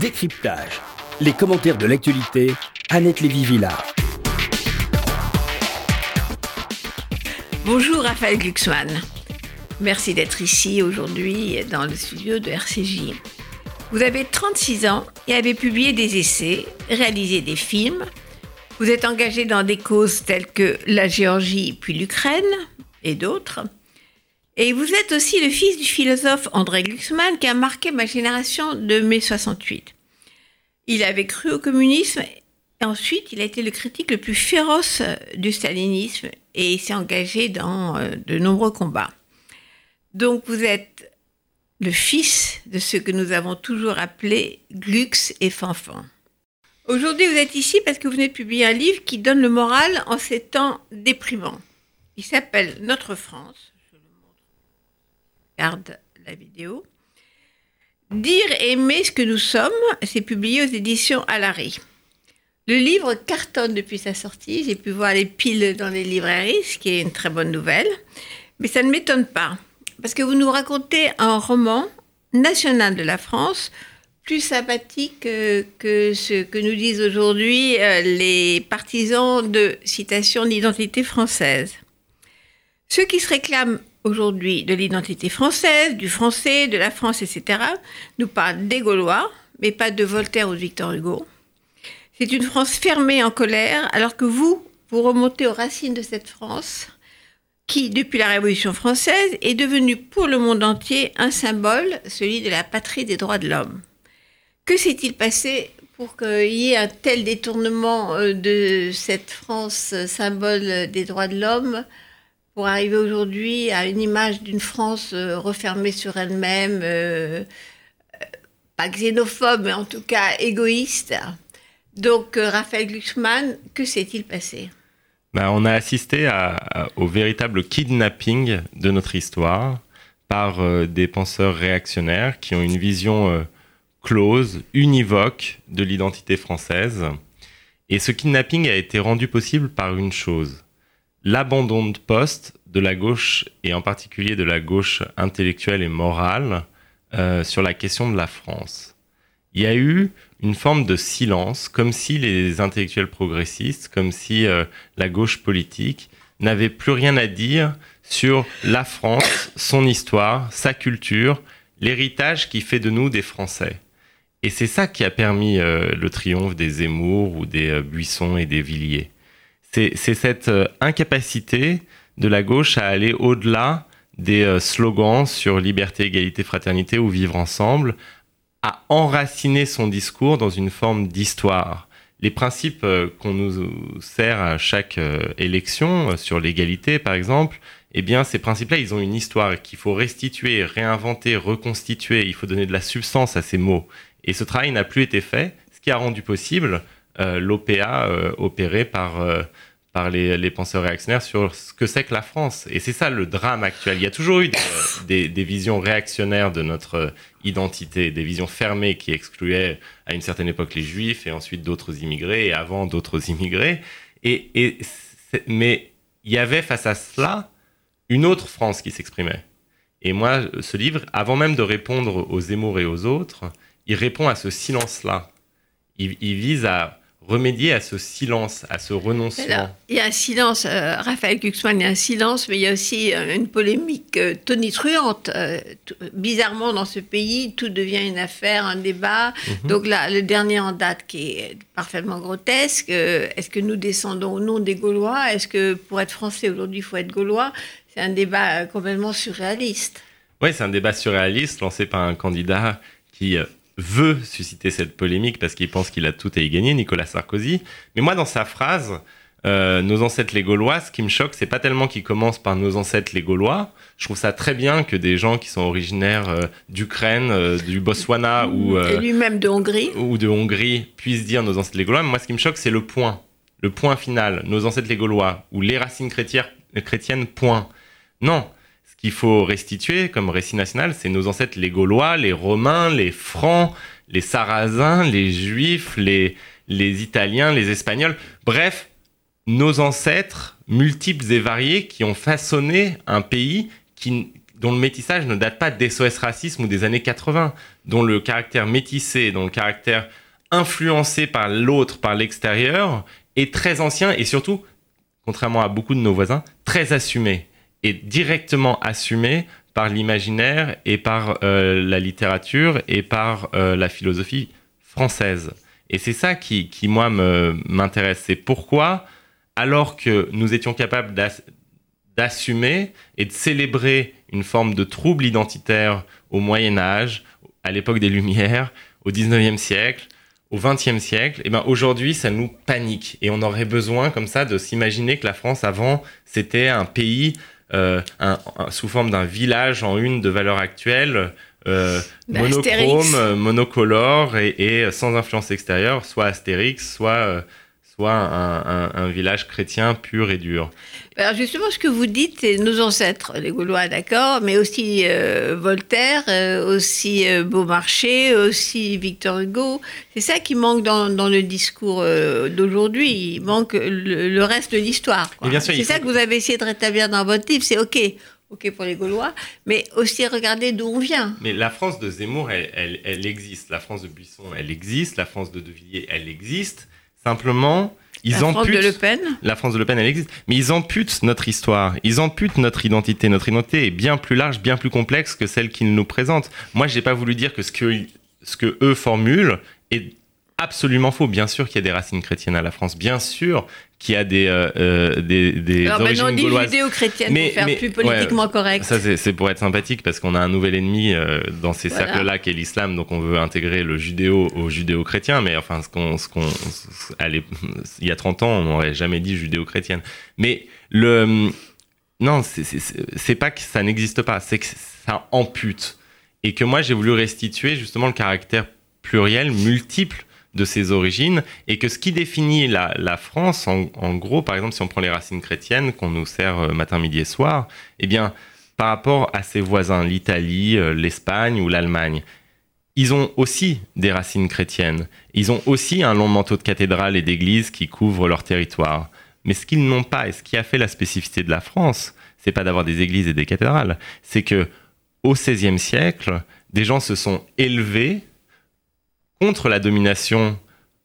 Décryptage. Les commentaires de l'actualité, Annette Lévy-Villard. Bonjour Raphaël Glucksmann. Merci d'être ici aujourd'hui dans le studio de RCJ. Vous avez 36 ans et avez publié des essais, réalisé des films. Vous êtes engagé dans des causes telles que la Géorgie puis l'Ukraine et d'autres. Et vous êtes aussi le fils du philosophe André Glucksmann qui a marqué ma génération de mai 68. Il avait cru au communisme et ensuite il a été le critique le plus féroce du stalinisme et s'est engagé dans euh, de nombreux combats. Donc vous êtes le fils de ce que nous avons toujours appelé Glux et Fanfan. Aujourd'hui vous êtes ici parce que vous venez de publier un livre qui donne le moral en ces temps déprimants. Il s'appelle Notre France Garde la vidéo. Dire aimer ce que nous sommes, c'est publié aux éditions Alary. Le livre cartonne depuis sa sortie. J'ai pu voir les piles dans les librairies, ce qui est une très bonne nouvelle. Mais ça ne m'étonne pas, parce que vous nous racontez un roman national de la France, plus sympathique que, ce que nous disent aujourd'hui euh, les partisans de citation d'identité française. Ceux qui se réclament aujourd'hui de l'identité française, du français, de la France, etc., nous parlent des Gaulois, mais pas de Voltaire ou de Victor Hugo. C'est une France fermée en colère, alors que vous, vous remontez aux racines de cette France, qui, depuis la Révolution française, est devenue pour le monde entier un symbole, celui de la patrie des droits de l'homme. Que s'est-il passé pour qu'il y ait un tel détournement euh, de cette France symbole des droits de l'homme pour arriver aujourd'hui à une image d'une France euh, refermée sur elle-même, euh, euh, pas xénophobe, mais en tout cas égoïste. Donc, Raphaël Glucksmann, que s'est-il passé? Ben, On a assisté au véritable kidnapping de notre histoire par des penseurs réactionnaires qui ont une vision close, univoque de l'identité française. Et ce kidnapping a été rendu possible par une chose, l'abandon de poste de la gauche, et en particulier de la gauche intellectuelle et morale, euh, sur la question de la France. Il y a eu une forme de silence, comme si les intellectuels progressistes, comme si euh, la gauche politique n'avait plus rien à dire sur la France, son histoire, sa culture, l'héritage qui fait de nous des Français. Et c'est ça qui a permis euh, le triomphe des Zemmour ou des Buissons et des Villiers c'est cette euh, incapacité de la gauche à aller au-delà des euh, slogans sur liberté, égalité, fraternité ou vivre ensemble, à enraciner son discours dans une forme d'histoire. Les principes euh, qu'on nous sert à chaque élection, sur l'égalité par exemple, eh bien ces principes-là, ils ont une histoire qu'il faut restituer, réinventer, reconstituer, il faut donner de la substance à ces mots. Et ce travail n'a plus été fait, ce qui a rendu possible l'OPA euh, opéré par, euh, par les, penseurs réactionnaires sur ce que c'est que la France. Et c'est ça le drame actuel. Il y a toujours eu des, visions réactionnaires de notre identité, des visions fermées qui excluaient à une certaine époque les juifs et ensuite d'autres immigrés et avant d'autres immigrés. Et, et mais il y avait face à cela une autre France qui s'exprimait. Et moi, ce livre, avant même de répondre aux Zemmour et aux autres, il répond à ce silence-là. Il, il, vise à remédier à ce silence, à ce renoncement Il y a un silence, euh, Raphaël Glucksmann, il y a un silence, mais il y a aussi euh, une polémique euh, tonitruante. bizarrement, dans ce pays, tout devient une affaire, un débat. Mhm. Donc là, le dernier en date qui est parfaitement grotesque, est-ce que nous descendons ou non des Gaulois? Est-ce que pour être français aujourd'hui, il faut être Gaulois? C'est un débat complètement surréaliste. Oui, c'est un débat surréaliste lancé par un candidat qui veut susciter cette polémique parce qu'il pense qu'il a tout à y gagner, Nicolas Sarkozy. Mais moi, dans sa phrase, euh, nos ancêtres les Gaulois, ce qui me choque, c'est pas tellement qu'il commence par nos ancêtres les Gaulois. Je trouve ça très bien que des gens qui sont originaires euh, d'Ukraine, euh, du Botswana ou lui-même de Hongrie ou de Hongrie puissent dire nos ancêtres les Gaulois. Mais moi, ce qui me choque, c'est le point, le point final, nos ancêtres les Gaulois ou les racines chrétiennes. Point. Non, qu'il faut restituer comme récit national, c'est nos ancêtres les Gaulois, les Romains, les Francs, les Sarrasins, les Juifs, les, Italiens, les Espagnols. Bref, nos ancêtres multiples et variés qui ont façonné un pays dont le métissage ne date pas d'SOS racisme ou des années 80, dont le caractère métissé, dont le caractère influencé par l'autre, par l'extérieur, est très ancien et surtout, contrairement à beaucoup de nos voisins, très assumé et directement assumé par l'imaginaire et par euh, la littérature et par euh, la philosophie française. Et c'est ça qui, qui moi, m'intéresse. C'est pourquoi, alors que nous étions capables d'assumer et de célébrer une forme de trouble identitaire au Moyen Âge, à l'époque des Lumières, au 19e siècle, au 20e siècle, et eh ben aujourd'hui ça nous panique et on aurait besoin comme ça de s'imaginer que la France avant c'était un pays euh, sous forme d'un village en une de valeur actuelle euh, monochrome, monocolore et, et, sans influence extérieure, soit Astérix, soit euh, soit un, village chrétien pur et dur. Alors justement, ce que vous dites, c'est nos ancêtres, les Gaulois, d'accord, mais aussi euh, Voltaire, euh, aussi euh, Beaumarchais, aussi Victor Hugo. C'est ça qui manque dans, le discours d'aujourd'hui. Il manque le, reste de l'histoire. C'est ça que vous avez essayé de rétablir dans votre livre. C'est OK, OK pour les Gaulois, mais aussi regarder d'où on vient. Mais la France de Zemmour, elle, elle, existe. La France de Buisson, elle existe. La France de De Villiers, elle existe. Simplement, ils la amputent. France de Le Pen La France de Le Pen, elle existe. Mais ils amputent notre histoire. Ils amputent notre identité. Notre identité est bien plus large, bien plus complexe que celle qu'ils nous présentent. Moi, j'ai pas voulu dire que ce que, ce que eux formulent est absolument faux. Bien sûr qu'il y a des racines chrétiennes à la France. Bien sûr qu'il y a des, euh, euh des, des Alors origines maintenant, on dit judéo-chrétienne pour faire plus politiquement correct. Ça, c'est pour être sympathique parce qu'on a un nouvel ennemi euh, dans ces cercles-là qui est l'islam. Donc, on veut intégrer le judéo au judéo-chrétien. Mais enfin, ce qu'on, ce qu'on, il y a 30 ans, on n'aurait jamais dit judéo-chrétienne. Mais le, non, c'est pas que ça n'existe pas, c'est que ça ampute. Et que moi, j'ai voulu restituer justement le caractère pluriel, multiple de ses origines et que ce qui définit la, France, en, gros, par exemple, si on prend les racines chrétiennes qu'on nous sert euh, matin, midi et soir, eh bien, par rapport à ses voisins, l'Italie, euh, l'Espagne ou l'Allemagne, ils ont aussi des racines chrétiennes. Ils ont aussi un long manteau de cathédrales et d'églises qui couvrent leur territoire. Mais ce qu'ils n'ont pas et ce qui a fait la spécificité de la France, c'est pas d'avoir des églises et des cathédrales, c'est que au XVIe siècle, des gens se sont élevés contre la domination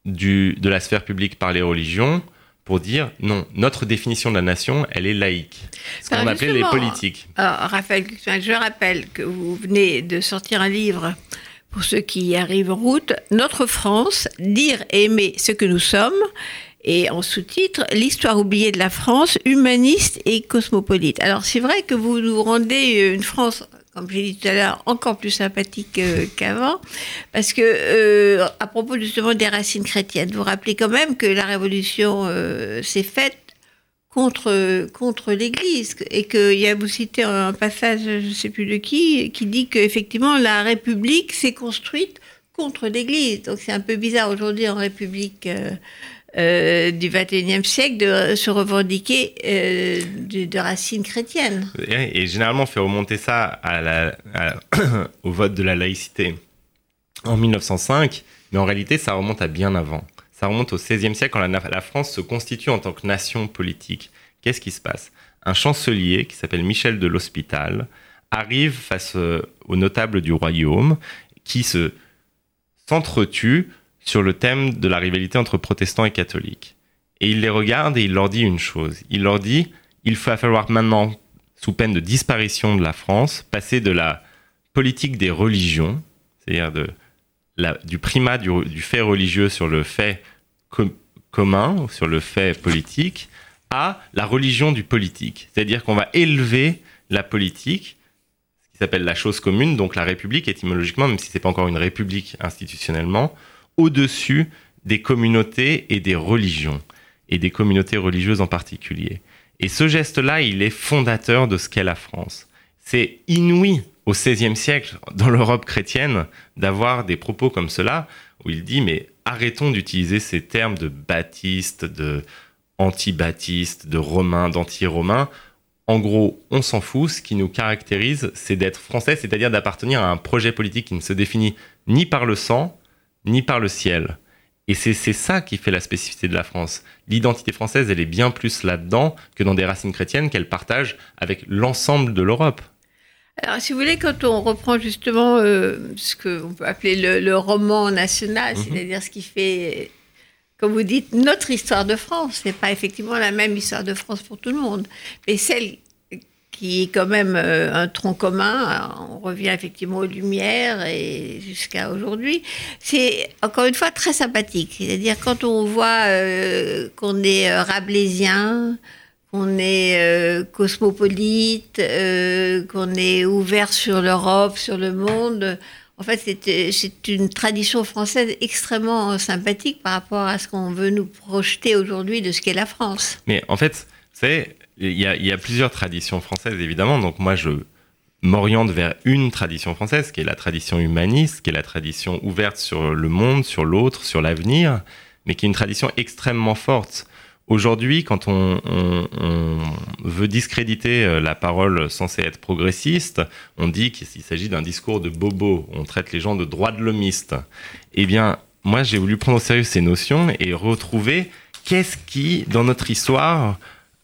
du, de la sphère publique par les religions pour dire non, notre définition de la nation, elle est laïque. Ce qu'on appelait les politiques. Raphaël, je rappelle que vous venez de sortir un livre pour ceux qui y arrivent en route, Notre France, dire et aimer ce que nous sommes, et en sous-titre, L'histoire oubliée de la France, humaniste et cosmopolite. Alors c'est vrai que vous nous rendez une France comme j'ai dit tout à l'heure, encore plus sympathique qu'avant, parce que euh, à propos justement des racines chrétiennes, vous rappelez quand même que la Révolution euh, s'est faite contre contre l'Église et qu'il y a vous citez un passage, je ne sais plus de qui, qui dit qu'effectivement la République s'est construite contre l'Église. Donc c'est un peu bizarre aujourd'hui en République. Euh, du XXIe siècle de se revendiquer euh, de, racines chrétiennes. Et, généralement, on fait remonter ça au vote de la laïcité en 1905, mais en réalité, ça remonte à bien avant. Ça remonte au XVIe siècle quand la, France se constitue en tant que nation politique. Qu'est-ce qui se passe? Un chancelier qui s'appelle Michel de l'Hospital arrive face euh, aux notables du royaume qui se sur le thème de la rivalité entre protestants et catholiques. Et il les regarde et il leur dit une chose. Il leur dit, il va falloir maintenant, sous peine de disparition de la France, passer de la politique des religions, c'est-à-dire du primat du, fait religieux sur le fait commun, sur le fait politique, à la religion du politique. C'est-à-dire qu'on va élever la politique, ce qui s'appelle la chose commune, donc la République étymologiquement, même si c'est pas encore une république institutionnellement, au-dessus des communautés et des religions, et des communautés religieuses en particulier. Et ce geste-là, il est fondateur de ce qu'est la France. C'est inouï au XVIe siècle, dans l'Europe chrétienne, d'avoir des propos comme cela, où il dit, mais arrêtons d'utiliser ces termes de baptiste, de anti-baptiste, de romain, d'anti-romain. En gros, on s'en fout. Ce qui nous caractérise, c'est d'être français, c'est-à-dire d'appartenir à un projet politique qui ne se définit ni par le sang, ni par le ciel. Et c'est ça qui fait la spécificité de la France. L'identité française, elle est bien plus là-dedans que dans des racines chrétiennes qu'elle partage avec l'ensemble de l'Europe. Alors, si vous voulez, quand on reprend justement euh, ce qu'on peut appeler le, roman national, mhm. c'est-à-dire ce qui fait, comme vous dites, notre histoire de France, c'est pas effectivement la même histoire de France pour tout le monde, mais celle qui est quand même euh, un tronc commun, on revient effectivement aux Lumières et jusqu'à aujourd'hui, c'est encore une fois très sympathique. C'est-à-dire quand on voit euh, qu'on est rabelaisien, qu'on est euh, cosmopolite, euh, qu'on est ouvert sur l'Europe, sur le monde. En fait, c'est une tradition française extrêmement sympathique par rapport à ce qu'on veut nous projeter aujourd'hui de ce qu'est la France. Mais en fait, c'est il y, a plusieurs traditions françaises évidemment. Donc moi, je m'oriente vers une tradition française, qui est la tradition humaniste, qui est la tradition ouverte sur le monde, sur l'autre, sur l'avenir, mais qui est une tradition extrêmement forte. Aujourd'hui, quand on, veut discréditer euh, la parole censée être progressiste, on dit qu'il s'agit d'un discours de bobo, on traite les gens de droits de l'homiste. Eh bien, moi, j'ai voulu prendre au sérieux ces notions et retrouver qu'est-ce qui, dans notre histoire,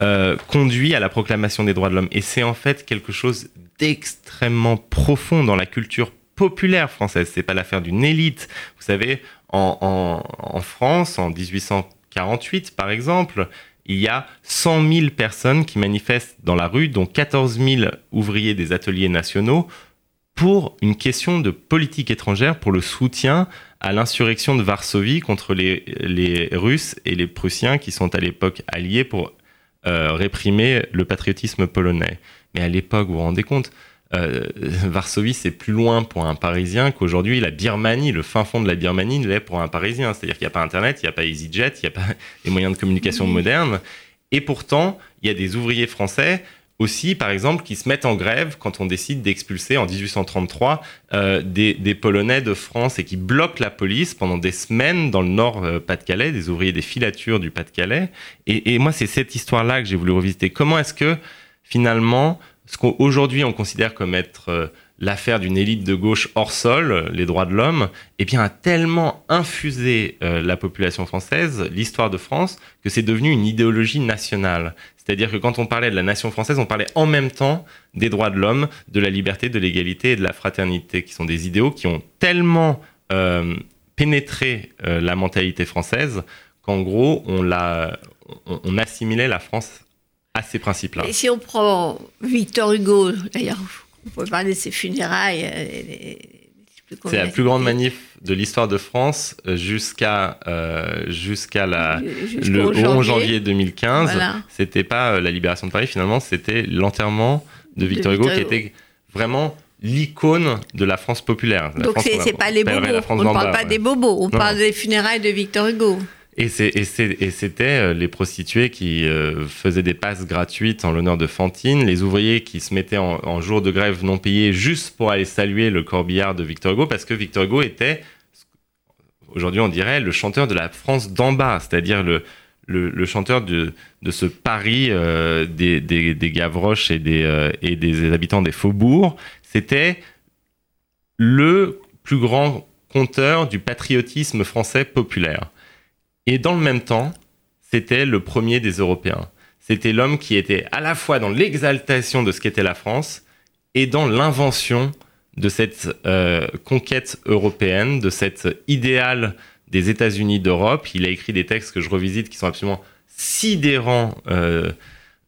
euh, conduit à la proclamation des droits de l'homme. Et c'est en fait quelque chose d'extrêmement profond dans la culture populaire française. C'est pas l'affaire d'une élite. Vous savez, en, France, en 1800 48, par exemple, il y a 100 000 personnes qui manifestent dans la rue, dont 14 000 ouvriers des ateliers nationaux, pour une question de politique étrangère, pour le soutien à l'insurrection de Varsovie contre les, Russes et les Prussiens qui sont à l'époque alliés pour euh, réprimer le patriotisme polonais. Mais à l'époque, vous vous rendez compte, euh, Varsovie, c'est plus loin pour un Parisien qu'aujourd'hui la Birmanie, le fin fond de la Birmanie l'est pour un Parisien. C'est-à-dire qu'il n'y a pas Internet, il n'y a pas EasyJet, il n'y a pas les moyens de communication modernes. Et pourtant, il y a des ouvriers français aussi, par exemple, qui se mettent en grève quand on décide d'expulser en 1833 euh, des, Polonais de France et qui bloquent la police pendant des semaines dans le nord euh, Pas-de-Calais, des ouvriers des filatures du Pas-de-Calais. Et, moi, c'est cette histoire-là que j'ai voulu revisiter. Comment est-ce que finalement ce qu'aujourd'hui on considère comme être euh, l'affaire d'une élite de gauche hors sol, les droits de l'homme, eh bien, a tellement infusé euh, la population française, l'histoire de France, que c'est devenu une idéologie nationale. C'est-à-dire que quand on parlait de la nation française, on parlait en même temps des droits de l'homme, de la liberté, de l'égalité et de la fraternité, qui sont des idéaux qui ont tellement euh, pénétré la mentalité française qu'en gros, on, on assimilait la France à ces principes-là. Et si on prend Victor Hugo, d'ailleurs, on peut parler de ses funérailles. Euh, c'est la plus grande manif de l'histoire de France euh, jusqu'à euh, jusqu'à la le 11 janvier 2015. C'était pas la libération de Paris finalement, c'était l'enterrement de Victor Hugo, qui était vraiment l'icône de la France populaire. Donc c'est pas les bobos, on ne parle pas des bobos, on parle des funérailles de Victor Hugo. Et c'était euh, les prostituées qui euh, faisaient des passes gratuites en l'honneur de Fantine, les ouvriers qui se mettaient en, jour de grève non payé juste pour aller saluer le corbillard de Victor Hugo, parce que Victor Hugo était, aujourd'hui on dirait, le chanteur de la France d'en bas, c'est-à-dire le, chanteur de, ce Paris euh, des, Gavroches et des, et des habitants des faubourgs. C'était le plus grand conteur du patriotisme français populaire. Et dans le même temps, c'était le premier des Européens. C'était l'homme qui était à la fois dans l'exaltation de ce qu'était la France et dans l'invention de cette euh, conquête européenne, de cet idéal des États-Unis d'Europe. Il a écrit des textes que je revisite qui sont absolument sidérants euh,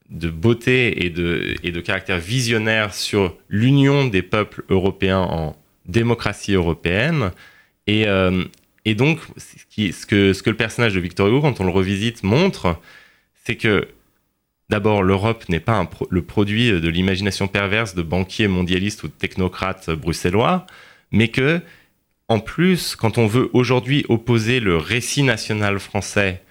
de beauté et de, et de caractère visionnaire sur l'union des peuples européens en démocratie européenne. Et, euh, et donc, ce, que, ce que le personnage de Victor Hugo, quand on le revisite, montre, c'est que d'abord, l'Europe n'est pas le produit de l'imagination perverse de banquiers mondialistes ou de technocrates bruxellois, mais que, en plus, quand on veut aujourd'hui opposer le récit national français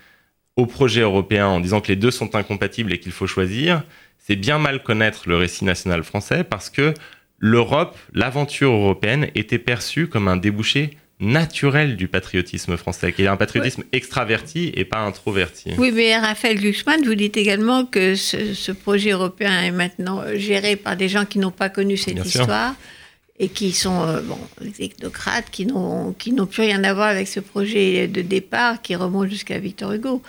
au projet européen en disant que les deux sont incompatibles et qu'il faut choisir, c'est bien mal connaître le récit national français parce que l'Europe, l'aventure européenne, était perçue comme un débouché naturel du patriotisme français, qui est un patriotisme extraverti et pas introverti. Oui, mais Raphaël Glucksmann, vous dites également que ce, projet européen est maintenant géré par des gens qui n'ont pas connu cette histoire et qui sont euh, bon, des technocrates, qui n'ont, plus rien à voir avec ce projet de départ qui remonte jusqu'à Victor Hugo.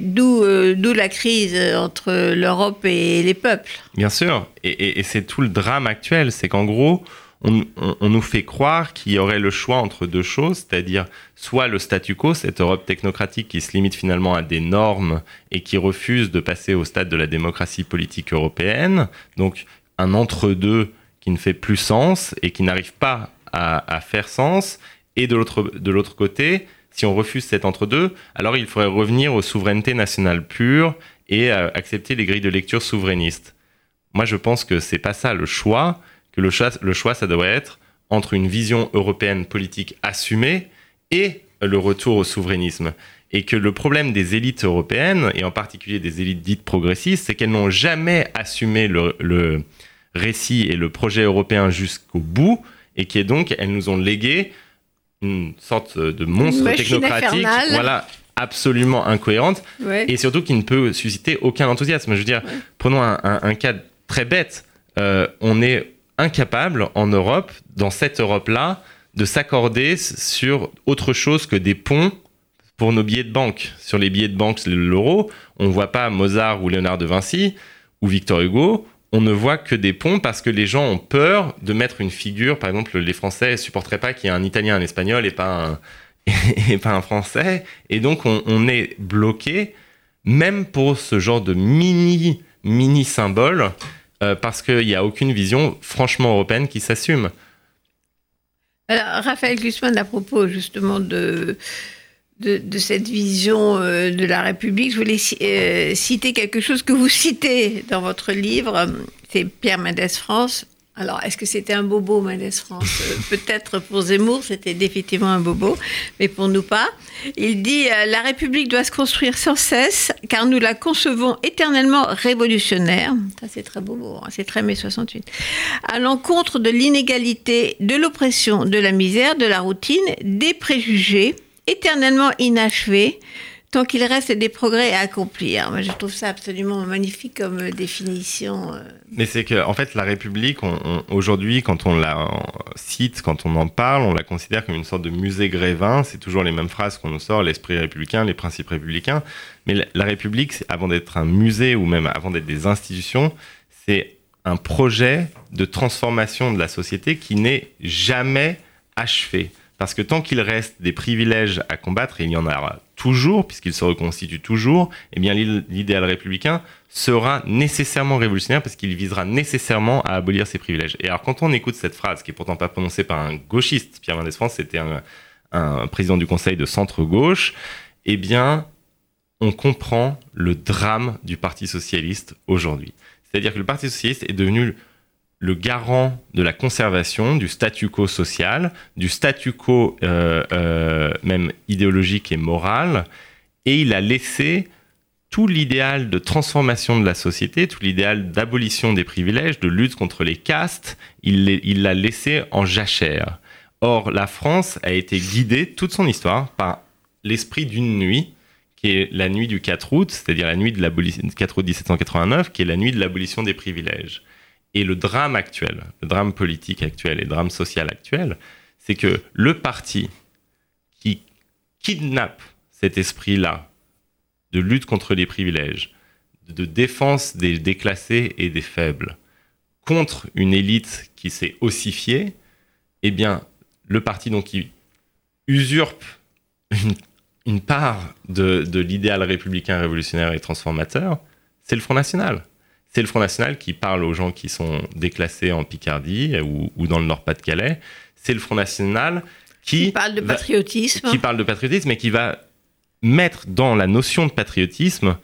D'où euh, d'où la crise entre l'Europe et les peuples. Bien sûr, et, et c'est tout le drame actuel, c'est qu'en gros, on, nous fait croire qu'il y aurait le choix entre deux choses, c'est-à-dire soit le statu quo, cette Europe technocratique qui se limite finalement à des normes et qui refuse de passer au stade de la démocratie politique européenne, donc un entre-deux qui ne fait plus sens et qui n'arrive pas à, faire sens, et de l'autre côté, si on refuse cet entre-deux, alors il faudrait revenir aux souverainetés nationales pures et euh, accepter les grilles de lecture souverainistes. Moi, je pense que c'est pas ça le choix que le choix, le choix, ça devrait être entre une vision européenne politique assumée et le retour au souverainisme. Et que le problème des élites européennes, et en particulier des élites dites progressistes, c'est qu'elles n'ont jamais assumé le, récit et le projet européen jusqu'au bout, et qui est donc, elles nous ont légué une sorte de monstre technocratique, voilà, absolument incohérente, et surtout qui ne peut susciter aucun enthousiasme. Je veux dire, prenons un, cas très bête. Euh, on est incapable en Europe, dans cette Europe-là, de s'accorder sur autre chose que des ponts pour nos billets de banque. Sur les billets de banque, l'euro, on ne voit pas Mozart ou Léonard de Vinci ou Victor Hugo. On ne voit que des ponts parce que les gens ont peur de mettre une figure. Par exemple, les Français ne supporteraient pas qu'il y ait un Italien, un Espagnol et pas un, et pas un Français. Et donc, on, on est bloqué, même pour ce genre de mini, mini symbole euh, parce qu'il n'y a aucune vision franchement européenne qui s'assume. Alors, Raphaël Glusman, à propos justement de, de, cette vision euh, de la République, je voulais euh, citer quelque chose que vous citez dans votre livre, c'est Pierre Mendès France, alors, est-ce que c'était un bobo, Mendes France euh, Peut-être pour Zemmour, c'était définitivement un bobo, mais pour nous pas. Il dit euh, La République doit se construire sans cesse, car nous la concevons éternellement révolutionnaire. Ça, c'est très bobo, hein, c'est très mai 68. À l'encontre de l'inégalité, de l'oppression, de la misère, de la routine, des préjugés, éternellement inachevés tant qu'il reste des progrès à accomplir. Moi, je trouve ça absolument magnifique comme euh, définition. Euh. Mais c'est que, en fait, la République, aujourd'hui, quand on la cite, quand on en parle, on la considère comme une sorte de musée grévin. C'est toujours les mêmes phrases qu'on nous sort, l'esprit républicain, les principes républicains. Mais la, République, avant d'être un musée ou même avant d'être des institutions, c'est un projet de transformation de la société qui n'est jamais achevé. Parce que tant qu'il reste des privilèges à combattre, il y en aura toujours, puisqu'il se reconstitue toujours, eh bien l'idéal républicain sera nécessairement révolutionnaire parce qu'il visera nécessairement à abolir ces privilèges. Et alors quand on écoute cette phrase, qui est pourtant pas prononcée par un gauchiste, Pierre Mendès France, c'était un, un, président du Conseil de centre-gauche, eh bien on comprend le drame du Parti socialiste aujourd'hui. C'est-à-dire que le Parti socialiste est devenu le garant de la conservation du statu quo social, du statu quo euh, euh, même idéologique et moral, et il a laissé tout l'idéal de transformation de la société, tout l'idéal d'abolition des privilèges, de lutte contre les castes, il l'a laissé en jachère. Or, la France a été guidée toute son histoire par l'esprit d'une nuit, qui est la nuit du 4 août, c'est-à-dire la nuit de l'abolition 4 août 1789, qui est la nuit de l'abolition des privilèges. Et le drame actuel, le drame politique actuel et le drame social actuel, c'est que le parti qui kidnappe cet esprit-là de lutte contre les privilèges, de défense des déclassés et des faibles, contre une élite qui s'est ossifiée, eh bien, le parti donc qui usurpe une, part de, de l'idéal républicain révolutionnaire et transformateur, c'est le Front National c'est le Front National qui parle aux gens qui sont déclassés en Picardie ou, dans le Nord-Pas-de-Calais. C'est le Front National qui, qui parle de patriotisme. qui parle de patriotisme et qui va mettre dans la notion de patriotisme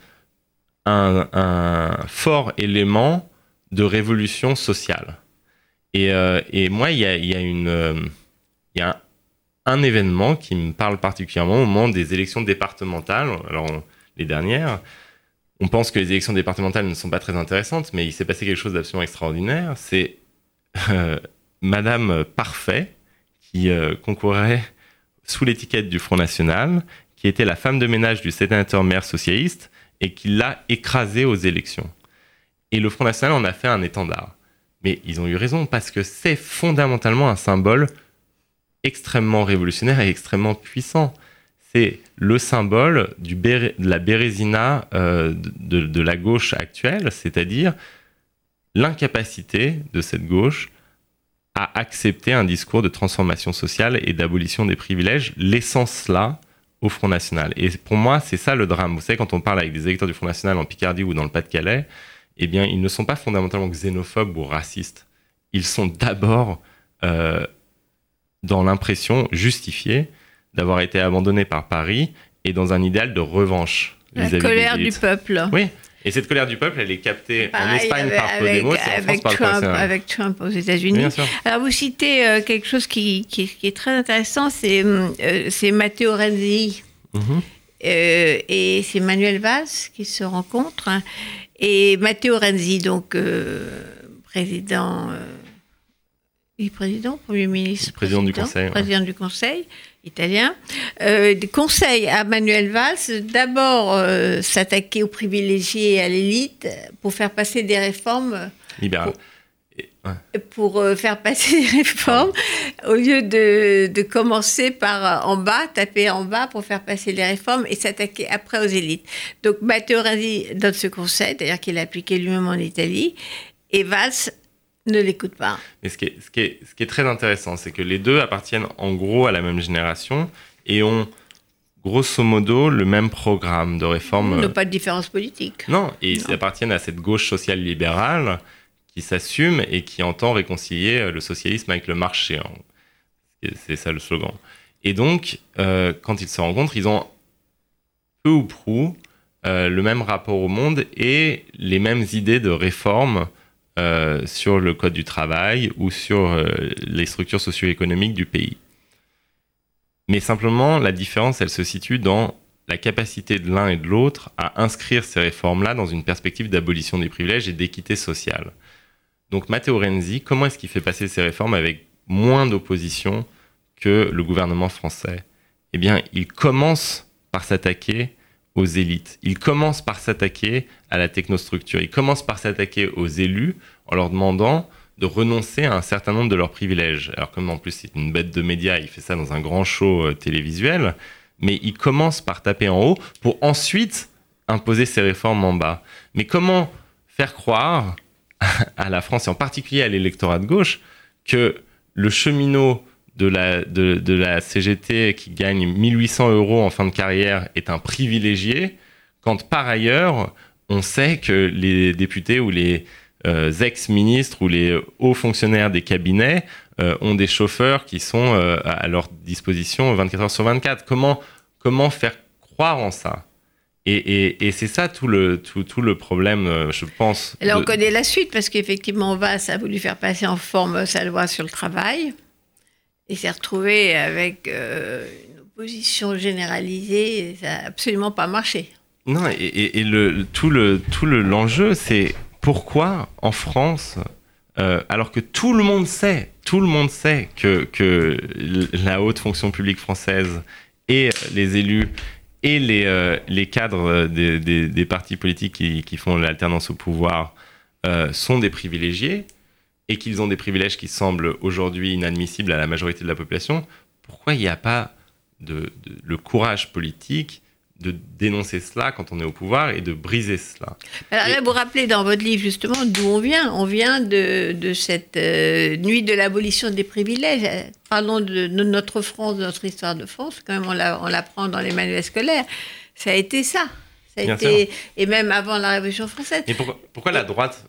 un, fort élément de révolution sociale. Et, euh, moi, il y a, une, euh, y a un, événement qui me parle particulièrement au moment des élections départementales, alors les dernières, on pense que les élections départementales ne sont pas très intéressantes, mais il s'est passé quelque chose d'absolument extraordinaire. C'est euh, Madame Parfait qui euh, concourait sous l'étiquette du Front National, qui était la femme de ménage du sénateur maire socialiste et qui l'a écrasée aux élections. Et le Front National en a fait un étendard. Mais ils ont eu raison parce que c'est fondamentalement un symbole extrêmement révolutionnaire et extrêmement puissant. C'est le symbole de la bérésina euh, de, la gauche actuelle, c'est-à-dire l'incapacité de cette gauche à accepter un discours de transformation sociale et d'abolition des privilèges, laissant cela au Front National. Et pour moi, c'est ça le drame. Vous savez, quand on parle avec des électeurs du Front National en Picardie ou dans le Pas-de-Calais, eh bien, ils ne sont pas fondamentalement xénophobes ou racistes. Ils sont d'abord euh, dans l'impression justifiée d'avoir été abandonnés par Paris et dans un idéal de revanche. La colère du peuple. Oui, et cette colère du peuple, elle est captée en Espagne par Podemos et en France Trump, par Avec Trump aux États-Unis. Alors vous citez euh, quelque chose qui, qui, est très intéressant, c'est euh, Matteo Renzi mhm. euh, et c'est Manuel Valls qui se rencontrent. Et Matteo Renzi, donc président, président, premier ministre, président, du Conseil, président du Conseil italien, euh, conseille à Manuel Valls d'abord euh, s'attaquer aux privilégiés et à l'élite pour faire passer des réformes. Libérales. Pour, euh, faire passer des réformes, au lieu de, de, commencer par en bas, taper en bas pour faire passer les réformes et s'attaquer après aux élites. Donc Matteo Renzi donne ce conseil, c'est-à-dire qu'il a appliqué lui-même en Italie, et Valls ne l'écoute pas. Mais ce qui est, ce qui est, ce qui est très intéressant, c'est que les deux appartiennent en gros à la même génération et ont grosso modo le même programme de réforme. Ils n'ont pas de différence politique. Non, et ils appartiennent à cette gauche sociale libérale qui s'assume et qui entend réconcilier le socialisme avec le marché. C'est ça le slogan. Et donc, euh, quand ils se rencontrent, ils ont peu ou prou euh, le même rapport au monde et les mêmes idées de réforme euh, sur le code du travail ou sur euh, les structures socio-économiques du pays. Mais simplement, la différence, elle se situe dans la capacité de l'un et de l'autre à inscrire ces réformes-là dans une perspective d'abolition des privilèges et d'équité sociale. Donc Matteo Renzi, comment est-ce qu'il fait passer ces réformes avec moins d'opposition que le gouvernement français? Eh bien, il commence par s'attaquer aux élites. Il commence par s'attaquer à la technostructure. Il commence par s'attaquer aux élus en leur demandant de renoncer à un certain nombre de leurs privilèges. Alors comme en plus c'est une bête de médias, il fait ça dans un grand show euh, télévisuel, mais il commence par taper en haut pour ensuite imposer ses réformes en bas. Mais comment faire croire à la France et en particulier à l'électorat de gauche que le cheminot de la, de, la CGT qui gagne 1800 euros en fin de carrière est un privilégié, quand par ailleurs, on sait que les députés ou les euh, ex-ministres ou les hauts fonctionnaires des cabinets euh, ont des chauffeurs qui sont euh, à leur disposition 24 heures sur 24. Comment, comment faire croire en ça? Et, et, c'est ça tout le, tout, tout le problème, je pense. Là, on connaît la suite, parce qu'effectivement, Vass a voulu faire passer en forme sa loi sur le travail. Il s'est retrouvé avec euh, une opposition généralisée, et ça n'a absolument pas marché. Non, et, le, tout le tout l'enjeu, c'est pourquoi en France, euh, alors que tout le monde sait, tout le monde sait que, que la haute fonction publique française et les élus et les, euh, les cadres des, des, partis politiques qui, qui font l'alternance au pouvoir sont des privilégiés, et qu'ils ont des privilèges qui semblent aujourd'hui inadmissibles à la majorité de la population, pourquoi il n'y a pas de, le courage politique de dénoncer cela quand on est au pouvoir et de briser cela? Alors là, vous rappelez dans votre livre justement d'où on vient. On vient de, de cette euh, nuit de l'abolition des privilèges. Parlons de, notre France, de notre histoire de France, quand même on l'apprend dans les manuels scolaires. Ça a été ça. Ça a été, et même avant la Révolution française. Et pourquoi, pourquoi la droite,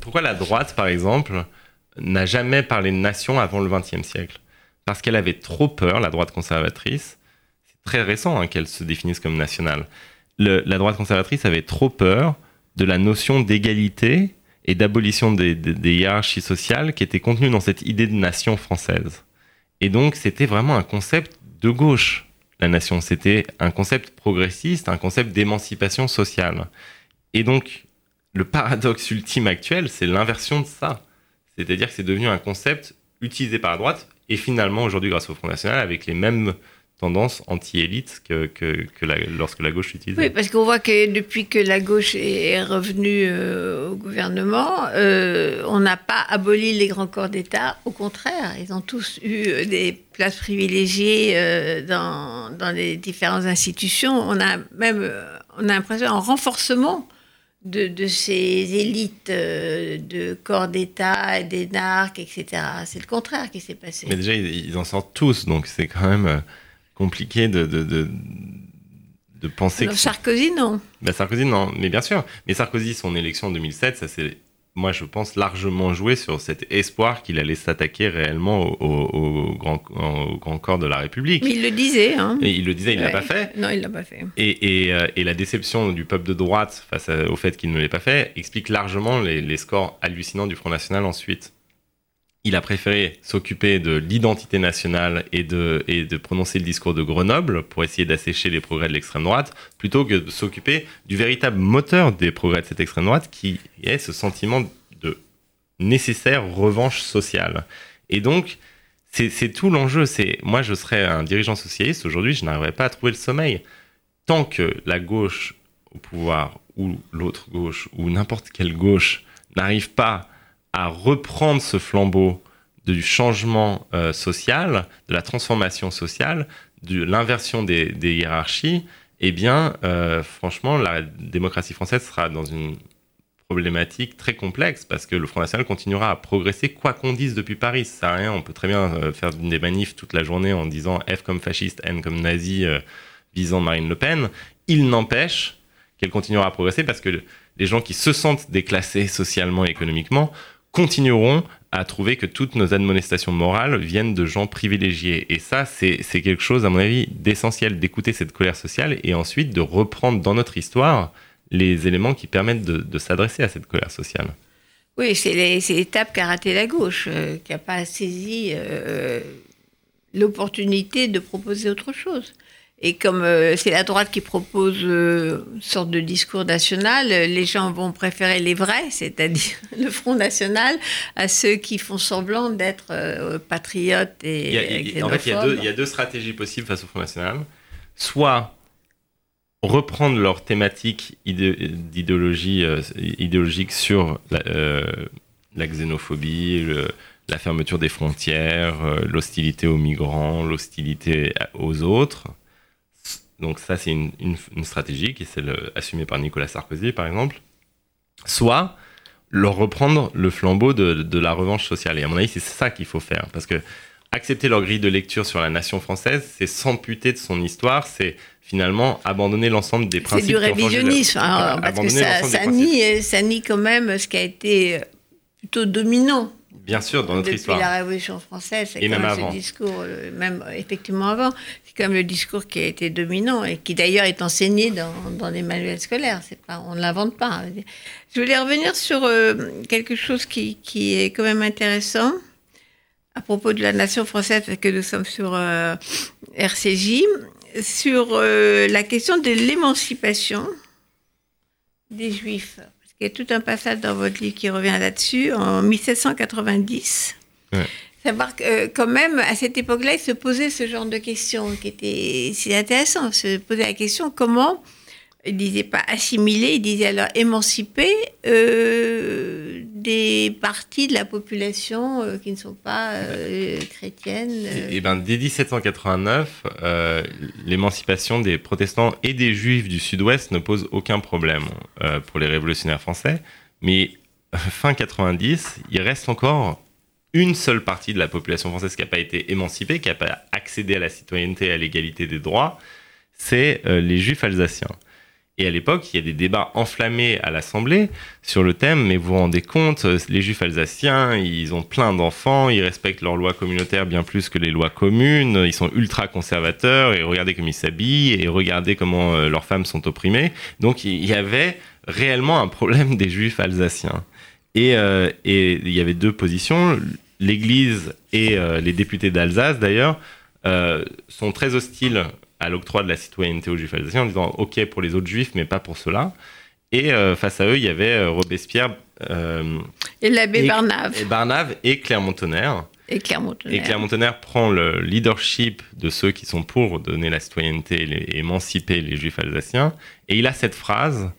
pourquoi la droite, par exemple, n'a jamais parlé de nation avant le XXe siècle? Parce qu'elle avait trop peur, la droite conservatrice, c'est très récent hein, qu'elle se définisse comme nationale, la droite conservatrice avait trop peur de la notion d'égalité et d'abolition des, hiérarchies sociales qui était contenue dans cette idée de nation française. Et donc c'était vraiment un concept de gauche, la nation. C'était un concept progressiste, un concept d'émancipation sociale. Et donc le paradoxe ultime actuel, c'est l'inversion de ça. C'est-à-dire que c'est devenu un concept utilisé par la droite et finalement aujourd'hui grâce au Front National avec les mêmes tendance anti-élite que, que, que la- lorsque la gauche l'utilisait. Oui, parce qu'on voit que depuis que la gauche est revenue euh, au gouvernement, euh, on n'a pas aboli les grands corps d'État. Au contraire, ils ont tous eu euh, des places privilégiées euh, dans, dans les différentes institutions. On a même, on a l'impression un renforcement de, de ces élites euh, de corps d'État, d'énarques, etc. C'est le contraire qui s'est passé. Mais déjà, ils, ils en sortent tous, donc c'est quand même euh, compliqué de, de, de, de penser Alors, que... Sarkozy, non. Bah, Sarkozy, non, mais bien sûr. Mais Sarkozy, son élection en 2007, ça s'est, moi, je pense, largement joué sur cet espoir qu'il allait s'attaquer réellement au, au- au grand, au grand corps de la République. Mais il le disait. Hein. Et il le disait, il l'a Ouais. pas fait. Non, il l'a pas fait. Et, et, euh, et la déception du peuple de droite face au fait qu'il ne l'ait pas fait explique largement les, les scores hallucinants du Front National ensuite. Il a préféré s'occuper de l'identité nationale et de, et de prononcer le discours de Grenoble pour essayer d'assécher les progrès de l'extrême droite, plutôt que de s'occuper du véritable moteur des progrès de cette extrême droite, qui est ce sentiment de nécessaire revanche sociale. Et donc, c'est tout l'enjeu. C'est moi, je serais un dirigeant socialiste aujourd'hui, je n'arriverais pas à trouver le sommeil tant que la gauche au pouvoir ou l'autre gauche ou n'importe quelle gauche n'arrive pas à reprendre ce flambeau du changement euh, social, de la transformation sociale, de l'inversion des, hiérarchies, eh bien, euh, franchement, la démocratie française sera dans une problématique très complexe parce que le Front National continuera à progresser quoi qu'on dise depuis Paris. Ça sert à rien, on peut très bien euh, faire des manifs toute la journée en disant F comme fasciste, N comme nazi, visant Marine Le Pen. Il n'empêche qu'elle continuera à progresser parce que les gens qui se sentent déclassés socialement et économiquement continueront à trouver que toutes nos admonestations morales viennent de gens privilégiés. Et ça, c'est quelque chose, à mon avis, d'essentiel d'écouter cette colère sociale et ensuite de reprendre dans notre histoire les éléments qui permettent de, s'adresser à cette colère sociale. Oui, c'est l'étape qu'a raté la gauche, euh, qui n'a pas saisi euh, l'opportunité de proposer autre chose. Et comme euh, c'est la droite qui propose euh, une sorte de discours national, euh, les gens vont préférer les vrais, c'est-à-dire le Front National, à ceux qui font semblant d'être euh, patriotes et a- en fait, il y, a deux, il y a deux stratégies possibles face au Front National. Soit reprendre leur thématique idé- d'idéologie idéologique sur la, la xénophobie, le- la fermeture des frontières, l'hostilité aux migrants, l'hostilité aux autres. Donc ça, c'est une, une- une stratégie qui est celle euh, assumée par Nicolas Sarkozy, par exemple. Soit leur reprendre le flambeau de, de la revanche sociale. Et à mon avis, c'est ça qu'il faut faire. Parce que accepter leur grille de lecture sur la nation française, c'est s'amputer de son histoire, c'est finalement abandonner l'ensemble des C'est principes. du forgé le- révisionnisme, hein, parce que nie, ça nie quand même ce qui a été euh, plutôt dominant Bien sûr, dans notre depuis histoire. la Révolution française. C'est même même avant. ce discours, euh, même effectivement avant, c'est même le discours qui a été dominant et qui d'ailleurs est enseigné dans, dans les manuels scolaires. C'est pas, on ne l'invente pas. Je voulais revenir sur euh, quelque chose qui, qui est quand même intéressant à propos de la nation française, parce que nous sommes sur euh, RCJ, sur euh, la question de l'émancipation des Juifs. Qu'il y a tout un passage dans votre livre qui revient là-dessus, en 1790. Ouais. Savoir que, euh, quand même, à cette époque-là, il se posait ce genre de questions qui était c'est intéressant. Se poser la question comment, il disait pas assimiler, il disait alors émanciper euh, des parties de la population euh, qui ne sont pas euh, chrétiennes. euh. Et ben, dès 1789, euh, l'émancipation des protestants et des juifs du sud-ouest ne pose aucun problème pour les révolutionnaires français. Mais fin 90, il reste encore une seule partie de la population française qui n'a pas été émancipée, qui n'a pas accédé à la citoyenneté et à l'égalité des droits, c'est les juifs alsaciens. Et à l'époque, il y a des débats enflammés à l'Assemblée sur le thème, mais vous vous rendez compte, euh, les juifs alsaciens, ils ont plein d'enfants, ils respectent leurs lois communautaires bien plus que les lois communes, ils sont ultra conservateurs, et regardez comme ils s'habillent, et regardez comment euh, leurs femmes sont opprimées. Donc il y avait réellement un problème des juifs alsaciens. Et, euh, il y avait deux positions. L'Église et les députés d'Alsace, d'ailleurs, sont très hostiles à l'octroi de la citoyenneté aux juifs alsaciens en disant OK pour les autres juifs, mais pas pour ceux-là. Et euh, face à eux, il y avait euh, Robespierre, euh, Et l'abbé Barnave. et Barnave et Clermont-Tonnerre. Et Clermont-Tonnerre. Et Clermont-Tonnerre prend le leadership de ceux qui sont pour donner la citoyenneté et émanciper les juifs alsaciens. Et il a cette phrase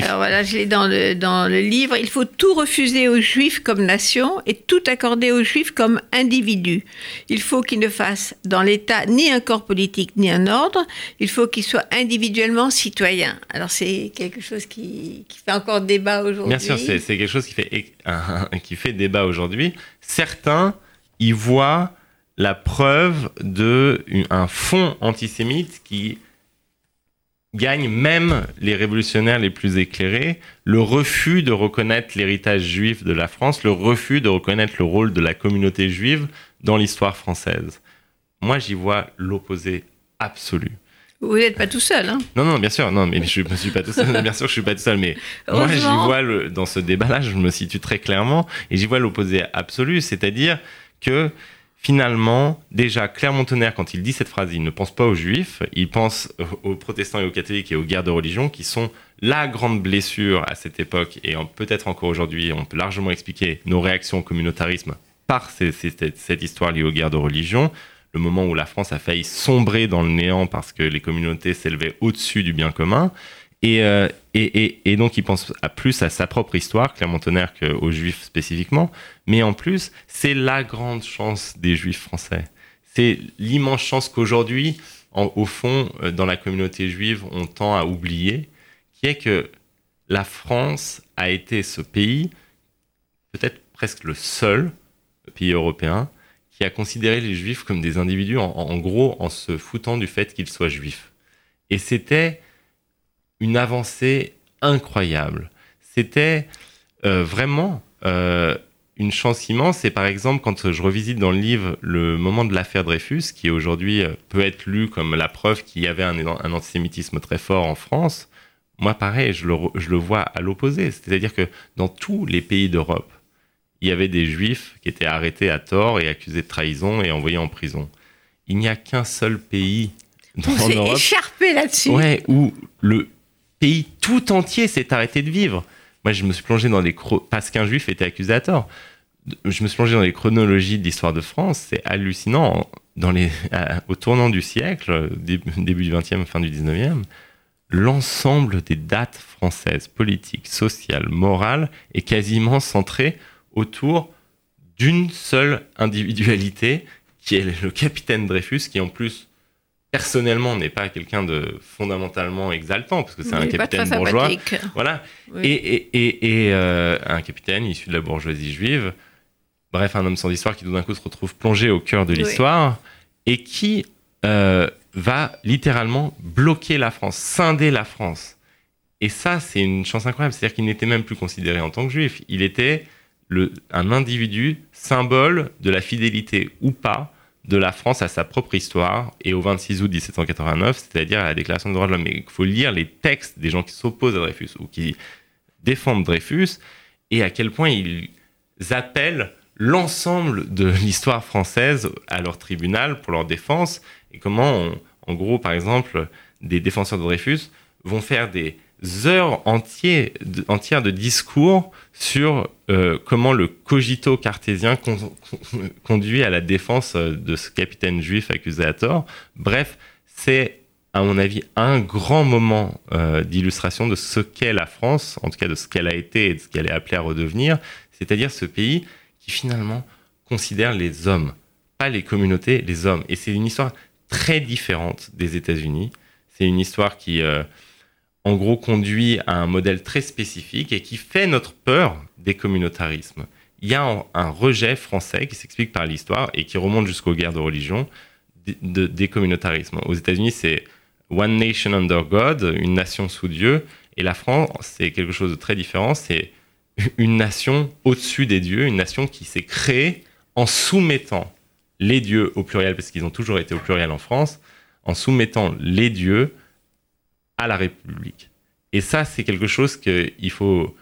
alors voilà, je l'ai dans le, dans le livre. Il faut tout refuser aux Juifs comme nation et tout accorder aux Juifs comme individus. Il faut qu'ils ne fassent dans l'État ni un corps politique ni un ordre. Il faut qu'ils soient individuellement citoyens. Alors c'est quelque chose qui, qui, fait encore débat aujourd'hui. Bien sûr, c'est quelque chose qui fait, qui fait débat aujourd'hui. Certains y voient la preuve d'un fond antisémite qui gagne même les révolutionnaires les plus éclairés, le refus de reconnaître l'héritage juif de la France, le refus de reconnaître le rôle de la communauté juive dans l'histoire française. Moi, j'y vois l'opposé absolu. Vous n'êtes pas tout seul, hein Non, non, bien sûr, non, mais je ne suis pas tout seul. bien sûr, je suis pas tout seul, mais moi, j'y vois le, dans ce débat-là, je me situe très clairement, et j'y vois l'opposé absolu, c'est-à-dire que finalement, déjà, Clermont-Tonnerre, quand il dit cette phrase, il ne pense pas aux juifs, il pense aux protestants et aux catholiques et aux guerres de religion, qui sont la grande blessure à cette époque, et peut-être encore aujourd'hui, on peut largement expliquer nos réactions au communautarisme par cette histoire liée aux guerres de religion, le moment où la France a failli sombrer dans le néant parce que les communautés s'élevaient au-dessus du bien commun. Euh, et, et, donc, il pense à plus à sa propre histoire, Clermont-Tonnerre, qu'aux Juifs spécifiquement. Mais en plus, c'est la grande chance des Juifs français. C'est l'immense chance qu'aujourd'hui, au fond, euh, dans la communauté juive, on tend à oublier, qui est que la France a été ce pays, peut-être presque le seul pays européen, qui a considéré les Juifs comme des individus, en gros, en se foutant du fait qu'ils soient juifs. Et c'était une avancée incroyable. C'était euh, vraiment euh, une chance immense. Et par exemple, quand je revisite dans le livre le moment de l'affaire Dreyfus, qui aujourd'hui euh, peut être lu comme la preuve qu'il y avait un, antisémitisme très fort en France, moi pareil, je le, je le vois à l'opposé. C'est-à-dire que dans tous les pays d'Europe, il y avait des juifs qui étaient arrêtés à tort et accusés de trahison et envoyés en prison. Il n'y a qu'un seul pays dans On s'est écharpé là-dessus. Ouais, où le pays tout entier s'est arrêté de vivre. Moi, je me suis plongé dans les parce qu'un juif était tort. Je me suis plongé dans les chronologies de l'histoire de France. C'est hallucinant. Dans les, au tournant du siècle, début du 20e, fin du 19e, l'ensemble des dates françaises, politiques, sociales, morales, est quasiment centré autour d'une seule individualité, qui est le capitaine Dreyfus, qui en plus personnellement n'est pas quelqu'un de fondamentalement exaltant parce que c'est un capitaine bourgeois. voilà. Et, et, et, euh, un capitaine issu de la bourgeoisie juive bref un homme sans histoire qui tout d'un coup se retrouve plongé au cœur de l'histoire et qui euh, va littéralement bloquer la France scinder la France. Et ça c'est une chance incroyable. C'est-à-dire qu'il n'était même plus considéré en tant que juif. Il était le, un individu symbole de la fidélité ou pas de la France à sa propre histoire et au 26 août 1789, c'est-à-dire à la Déclaration des droits de l'homme. Il faut lire les textes des gens qui s'opposent à Dreyfus ou qui défendent Dreyfus et à quel point ils appellent l'ensemble de l'histoire française à leur tribunal pour leur défense et comment, en gros, par exemple, des défenseurs de Dreyfus vont faire des heures entières de, discours sur euh, comment le cogito cartésien conduit à la défense euh, de ce capitaine juif accusé à tort. Bref, c'est à mon avis un grand moment euh, d'illustration de ce qu'est la France, en tout cas de ce qu'elle a été et de ce qu'elle est appelée à redevenir, c'est-à-dire ce pays qui finalement considère les hommes, pas les communautés, les hommes. Et c'est une histoire très différente des États-Unis. C'est une histoire qui en gros conduit à un modèle très spécifique et qui fait notre peur des communautarismes. Il y a un rejet français qui s'explique par l'histoire et qui remonte jusqu'aux guerres de religion des communautarismes. Aux États-Unis, c'est One Nation Under God, une nation sous Dieu, et la France, c'est quelque chose de très différent, c'est une nation au-dessus des dieux, une nation qui s'est créée en soumettant les dieux au pluriel, parce qu'ils ont toujours été au pluriel en France, en soumettant les dieux à la République. Et ça, c'est quelque chose qu'il faut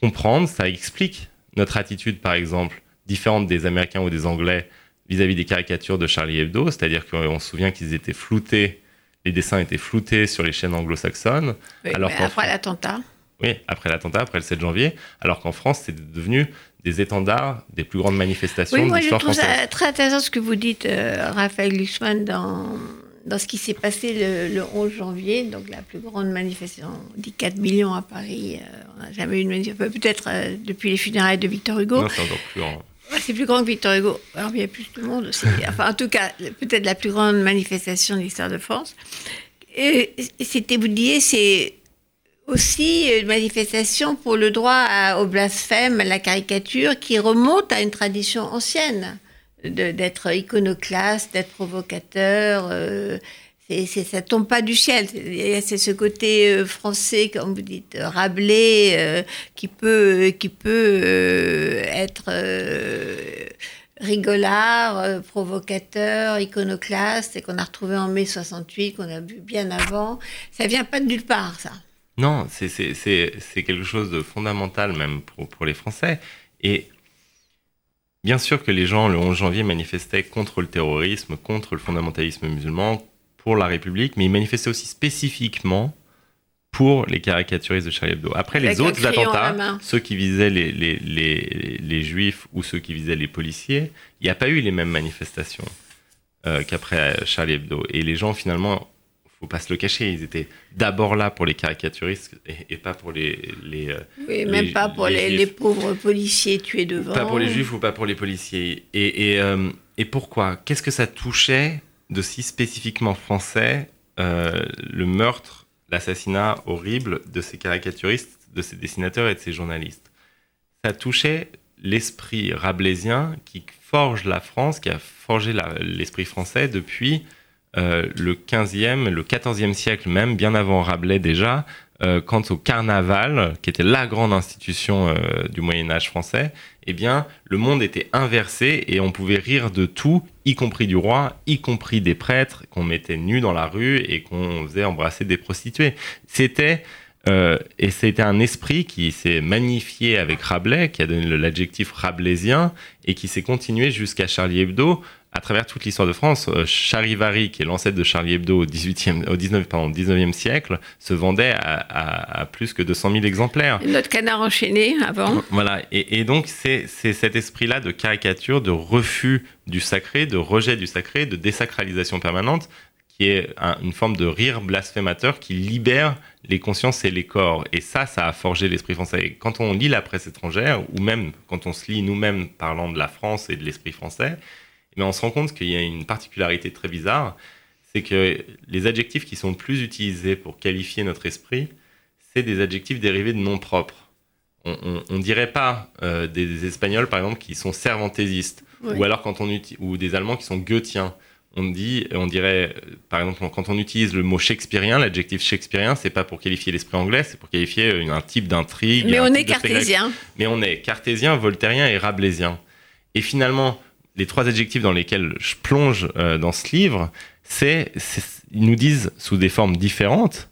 comprendre. Ça explique notre attitude, par exemple, différente des Américains ou des Anglais vis-à-vis des caricatures de Charlie Hebdo. C'est-à-dire qu'on se souvient qu'ils étaient floutés, les dessins étaient floutés sur les chaînes anglo-saxonnes. alors après l'attentat. Oui, après l'attentat, après le 7 janvier, alors qu'en France, c'est devenu des étendards des plus grandes manifestations oui, de moi je l'histoire trouve française. ça très intéressant ce que vous dites, euh, Raphaël Glucksmann, dans, dans ce qui s'est passé le, le 11 janvier, donc la plus grande manifestation, on dit 4 millions à Paris, euh, on n'a jamais eu une manifestation, peut-être euh, depuis les funérailles de Victor Hugo. Non, c'est encore plus grand. Ouais, C'est plus grand que Victor Hugo. Alors, il y a plus de monde aussi. Enfin, en tout cas, peut-être la plus grande manifestation de l'histoire de France. Et c'était, vous disiez, c'est aussi une manifestation pour le droit à- au blasphème, à la caricature, qui remonte à une tradition ancienne d'être iconoclaste, d'être provocateur. euh, c'est, ça tombe pas du ciel. C'est, ce côté euh, français, comme vous dites, euh, Rabelais, euh, qui peut, qui peut être rigolard, provocateur, iconoclaste, et qu'on a retrouvé en mai 68, qu'on a vu bien avant. Ça vient pas de nulle part, ça. Non, c'est- c'est quelque chose de fondamental même pour, pour les Français. Et bien sûr que les gens, le 11 janvier, manifestaient contre le terrorisme, contre le fondamentalisme musulman, pour la République, mais ils manifestaient aussi spécifiquement pour les caricaturistes de Charlie Hebdo. Après, Avec les autres attentats, ceux qui visaient les, les, les, les juifs ou ceux qui visaient les policiers, il n'y a pas eu les mêmes manifestations euh, qu'après Charlie Hebdo. Et les gens, finalement, faut pas se le cacher, ils étaient d'abord là pour les caricaturistes et, et pas pour les, les euh, Oui, même pas pour les les, pauvres policiers tués devant. pas pour les juifs ou pas pour les policiers. Et, et, euh, et pourquoi? Qu'est-ce que ça touchait de si spécifiquement français euh, le meurtre, l'assassinat horrible de ces caricaturistes, de ces dessinateurs et de ces journalistes? Ça touchait l'esprit rabelaisien qui forge la France, qui a forgé l'esprit français depuis euh, le 15e, le 14e siècle même, bien avant Rabelais déjà, euh, quant au carnaval, qui était la grande institution euh, du Moyen Âge français, eh bien, le monde était inversé et on pouvait rire de tout, y compris du roi, y compris des prêtres qu'on mettait nus dans la rue et qu'on faisait embrasser des prostituées. C'était et c'était un esprit qui s'est magnifié avec Rabelais, qui a donné l'adjectif rabelaisien et qui s'est continué jusqu'à Charlie Hebdo à travers toute l'histoire de France. Euh, Charivari, qui est l'ancêtre de Charlie Hebdo au 18e, au 19, pardon, 19e siècle, se vendait à, à- à plus que 200 000 exemplaires. Notre canard enchaîné avant. Voilà, et, et donc c'est c'est cet esprit-là de caricature, de refus du sacré, de rejet du sacré, de désacralisation permanente, qui est un- une forme de rire blasphémateur qui libère les consciences et les corps. Et ça, ça a forgé l'esprit français. Et quand on lit la presse étrangère, ou même quand on se lit nous-mêmes parlant de la France et de l'esprit français, bien, on se rend compte qu'il y a une particularité très bizarre, c'est que les adjectifs qui sont le plus utilisés pour qualifier notre esprit, c'est des adjectifs dérivés de noms propres. On, on dirait pas euh, des, des Espagnols, par exemple, qui sont cervantésistes, Oui. ou alors quand on ou des Allemands qui sont goethiens. On dit, on dirait, par exemple, quand on utilise le mot shakespearien, l'adjectif shakespearien, c'est pas pour qualifier l'esprit anglais, c'est pour qualifier une- un type d'intrigue. Mais on est cartésien. Mais on est cartésien, voltairien et rabelaisien. Et finalement, les trois adjectifs dans lesquels je plonge euh, dans ce livre, c'est, ils nous disent sous des formes différentes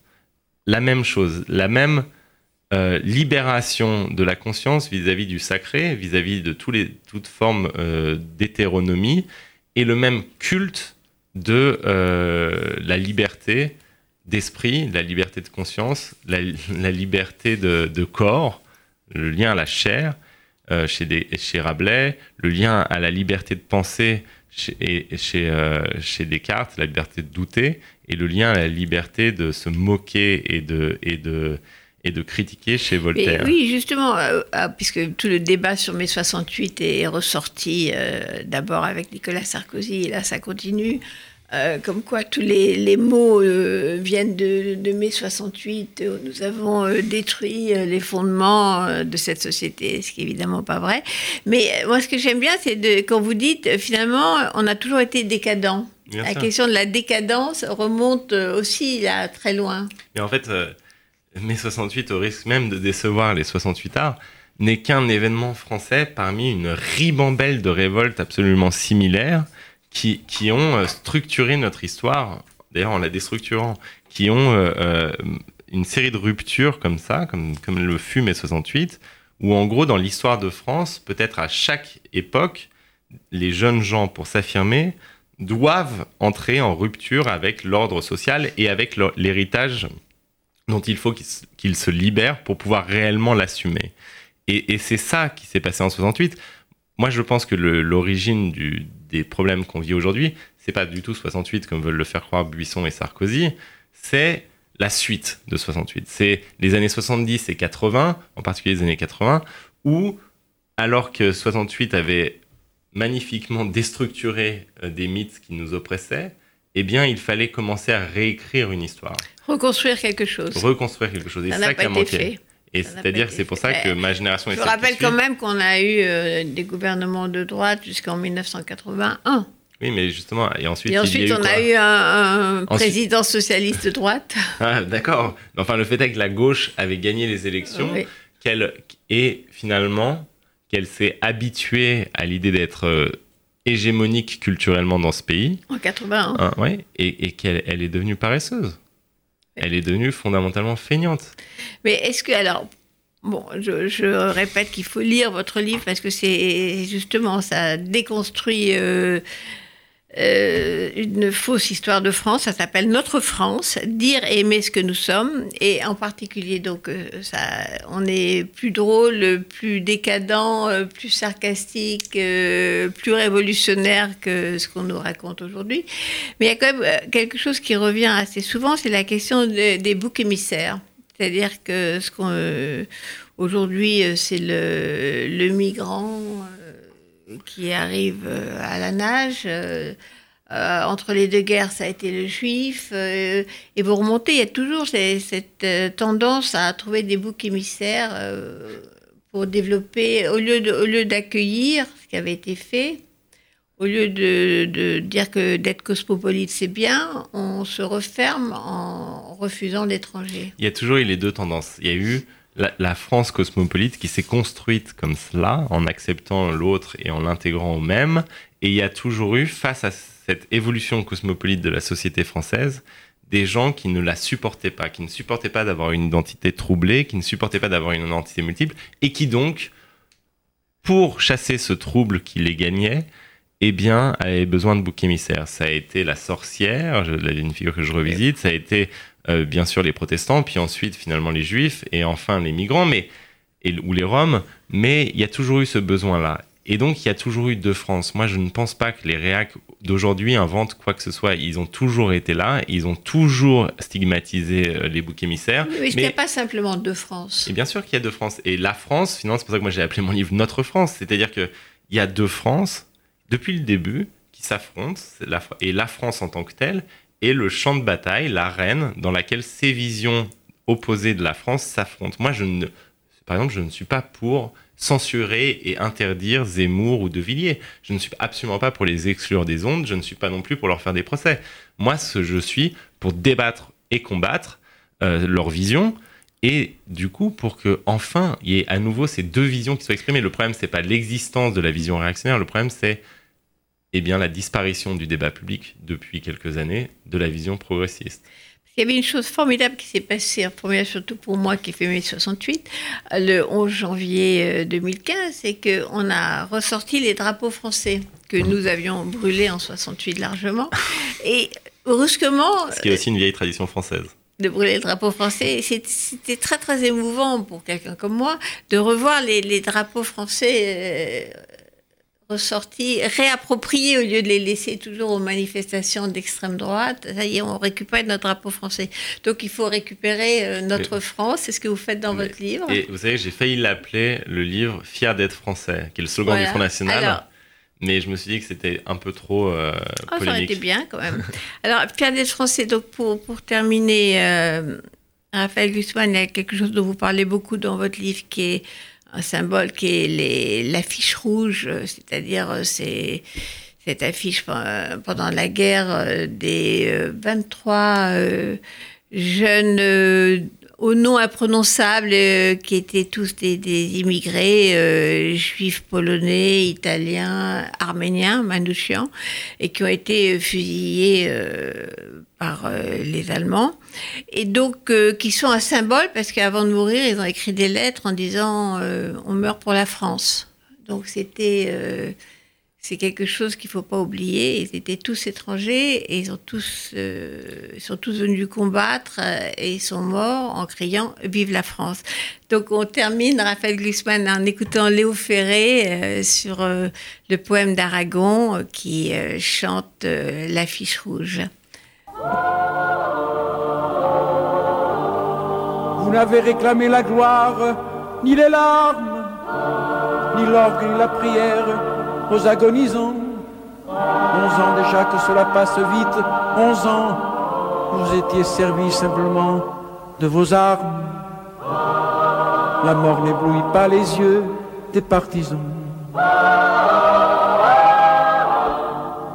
la même chose, la même euh, libération de la conscience vis-à-vis du sacré, vis-à-vis de tous les, toute euh, d'hétéronomie, et le même culte de la liberté d'esprit, la liberté de conscience, la, liberté de corps, le lien à la chair euh, chez, des, chez Rabelais, le lien à la liberté de penser chez, et, chez, euh, chez Descartes, la liberté de douter, et le lien à la liberté de se moquer et de, et de, et de critiquer chez Mais Voltaire. oui, justement, euh, puisque tout le débat sur mai 68 est ressorti euh, d'abord avec Nicolas Sarkozy, et là ça continue. Euh, comme quoi tous les, les mots euh, viennent de, de mai 68. euh, Nous avons euh, détruit les fondements de cette société, ce qui est évidemment pas vrai. Mais moi, ce que j'aime bien, c'est de, quand vous dites, finalement, on a toujours été décadent. Bien La question de la décadence remonte aussi là très loin. Mais en fait, mai 68, au risque même de décevoir les 68 arts, n'est qu'un événement français parmi une ribambelle de révoltes absolument similaires qui, ont euh, structuré notre histoire, d'ailleurs en la déstructurant, qui ont euh, euh, une série de ruptures comme ça, comme, le fut mai 68, où en gros, dans l'histoire de France, peut-être à chaque époque, les jeunes gens, pour s'affirmer, doivent entrer en rupture avec l'ordre social et avec l'héritage dont il faut qu'il se libère pour pouvoir réellement l'assumer. Et, c'est ça qui s'est passé en 68. Moi, je pense que l'origine des problèmes qu'on vit aujourd'hui, c'est pas du tout 68 comme veulent le faire croire Buisson et Sarkozy, c'est la suite de 68. C'est les années 70 et 80, en particulier les années 80, où, alors que 68 avait magnifiquement déstructuré euh, des mythes qui nous oppressaient, eh bien, il fallait commencer à réécrire une histoire. Reconstruire quelque chose. Reconstruire quelque chose. Et ça, ça a manqué. Et c'est-à-dire que c'est pour ça que ma génération est Je rappelle quand même qu'on a eu euh, des gouvernements de droite jusqu'en 1981. Oui, mais justement, et ensuite, et ensuite on a eu un, président socialiste de droite. Ah, d'accord. Enfin, le fait est que la gauche avait gagné les élections, qu'elle et finalement qu'elle s'est habituée à l'idée d'être euh, hégémonique culturellement dans ce pays. En 81. Hein, oui, et, et qu'elle elle est devenue paresseuse. Elle est devenue fondamentalement feignante. Mais est-ce que, alors, Bon, je, répète qu'il faut lire votre livre parce que c'est justement ça déconstruit euh, euh, une fausse histoire de France. Ça s'appelle Notre France, dire et aimer ce que nous sommes. Et en particulier, donc, euh, ça, on est plus drôle, plus décadent, euh, plus sarcastique, plus révolutionnaire que ce qu'on nous raconte aujourd'hui. Mais il y a quand même quelque chose qui revient assez souvent, c'est la question des boucs émissaires. C'est-à-dire que ce qu'on aujourd'hui, c'est le, le migrant qui arrive euh, à la nage. Euh, euh, entre les deux guerres, ça a été le juif. et vous remontez, il y a toujours cette, tendance à trouver des boucs émissaires pour développer, au lieu d'accueillir ce qui avait été fait, au lieu de, de dire que d'être cosmopolite c'est bien, on se referme en refusant l'étranger. Il y a toujours eu les deux tendances. Il y a eu la, France cosmopolite qui s'est construite comme cela, en acceptant l'autre et en l'intégrant au même. Et il y a toujours eu, face à cette évolution cosmopolite de la société française, des gens qui ne la supportaient pas, qui ne supportaient pas d'avoir une identité troublée, qui ne supportaient pas d'avoir une identité multiple, et qui donc, pour chasser ce trouble qui les gagnait, eh bien, avaient besoin de boucs émissaires. Ça a été la sorcière, une figure que je revisite, ça a été euh, bien sûr les protestants, puis ensuite finalement les juifs, et enfin les migrants, mais, ou les roms, mais il y a toujours eu ce besoin-là. Et donc, il y a toujours eu deux France. Moi, je ne pense pas que les réacs d'aujourd'hui inventent quoi que ce soit. Ils ont toujours été là. Ils ont toujours stigmatisé euh, les boucs émissaires. mais il n'y a pas simplement deux France. Et bien sûr qu'il y a deux France. Et la France, finalement, c'est pour ça que moi j'ai appelé mon livre Notre France. C'est-à-dire qu'il y a deux France depuis le début qui s'affrontent. Et la France en tant que telle et le champ de bataille, l'arène dans laquelle ces visions opposées de la France s'affrontent. Moi, je ne, par exemple, je ne suis pas pour censurer et interdire Zemmour ou De Villiers. Je ne suis absolument pas pour les exclure des ondes, je ne suis pas non plus pour leur faire des procès. Moi, ce, je suis pour débattre et combattre euh, leur vision, et du coup, pour que enfin il y ait à nouveau ces deux visions qui soient exprimées. Le problème, c'est pas l'existence de la vision réactionnaire, le problème, c'est eh bien, la disparition du débat public depuis quelques années de la vision progressiste. Il y avait une chose formidable qui s'est passée, en premier surtout pour moi qui fait mai 68, le 11 janvier 2015, euh, c'est qu'on a ressorti les drapeaux français que mmh. nous avions brûlés en 68 largement. Et brusquement... Ce qui est aussi une vieille tradition française de brûler le drapeau français. C'était très très émouvant pour quelqu'un comme moi de revoir les, drapeaux français euh, ressortis, réappropriés au lieu de les laisser toujours aux manifestations d'extrême droite. Ça y est, on récupère notre drapeau français. Donc il faut récupérer euh, notre France. C'est ce que vous faites dans votre livre. Et vous savez, j'ai failli l'appeler le livre Fier d'être français, qui est le slogan du Front National. mais je me suis dit que c'était un peu trop euh, oh, Ça aurait été bien quand même. Alors, Fier d'être français, donc pour, pour terminer, euh, Raphaël Guzman, il y a quelque chose dont vous parlez beaucoup dans votre livre qui est un symbole qui est l'affiche rouge, euh, c'est-à-dire euh, c'est cette affiche pendant la guerre euh, des 23 jeunes au nom imprononçable qui étaient tous des, immigrés juifs polonais, italiens, arméniens, manouchians, et qui ont été fusillés par euh, les Allemands, et donc euh, qui sont un symbole parce qu'avant de mourir, ils ont écrit des lettres en disant euh, on meurt pour la France. Donc c'était c'est quelque chose qu'il faut pas oublier. Ils étaient tous étrangers et ils ont tous, euh, sont tous venus combattre euh, et ils sont morts en criant Vive la France. Donc on termine Raphaël Glucksmann en écoutant Léo Ferré euh, sur le poème d'Aragon qui chante l'affiche rouge. Vous n'avez réclamé la gloire, ni les larmes, ni l'orgue, ni la prière aux agonisants. Onze ans déjà que cela passe vite, onze ans, vous étiez servis simplement de vos armes. La mort n'éblouit pas les yeux des partisans.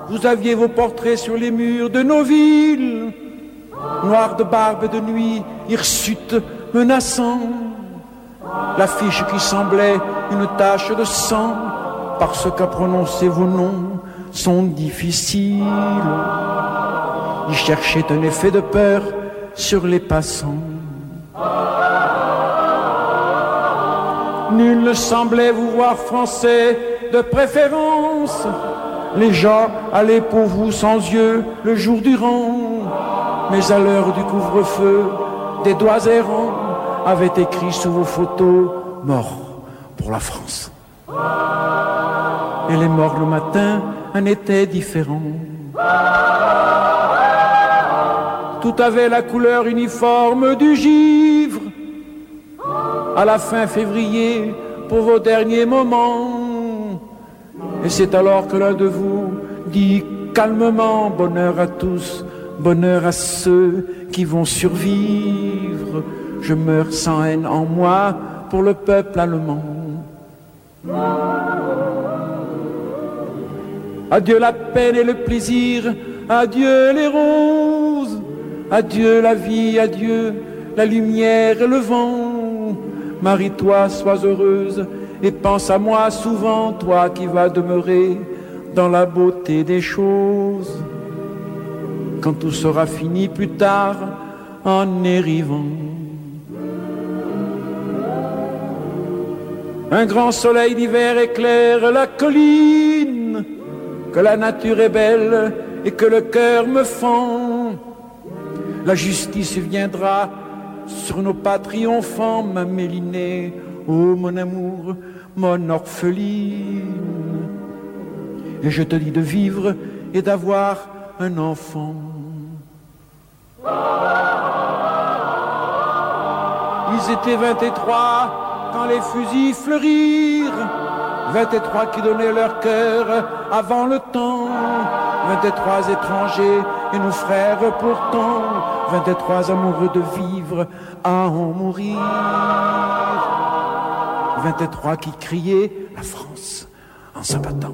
Vous aviez vos portraits sur les murs de nos villes, noirs de barbe de nuit, hirsutes menaçants. L'affiche qui semblait une tache de sang parce qu'à prononcer vos noms sont difficiles. Ils cherchaient un effet de peur sur les passants. Nul ne semblait vous voir français de préférence. Les gens allaient pour vous sans yeux le jour durant. Mais à l'heure du couvre-feu, des doigts errants avaient écrit sous vos photos Mort pour la France et les morts le matin en étaient différents. Tout avait la couleur uniforme du givre. À la fin février, pour vos derniers moments. Et c'est alors que l'un de vous dit calmement bonheur à tous, bonheur à ceux qui vont survivre. Je meurs sans haine en moi pour le peuple allemand. Adieu la peine et le plaisir, adieu les roses, adieu la vie, adieu la lumière et le vent. Marie-toi, sois heureuse et pense à moi souvent, toi qui vas demeurer dans la beauté des choses. Quand tout sera fini plus tard, en arrivant. Un grand soleil d'hiver éclaire la colline que la nature est belle et que le cœur me fend. La justice viendra sur nos pas triomphants, ma mélinée, oh mon amour, mon orpheline. Et je te dis de vivre et d'avoir un enfant. Ils étaient 23 quand les fusils fleurirent. 23 qui donnaient leur cœur avant le temps. 23 étrangers et nos frères pourtant. 23 amoureux de vivre à en mourir. 23 qui criaient la France en s'abattant.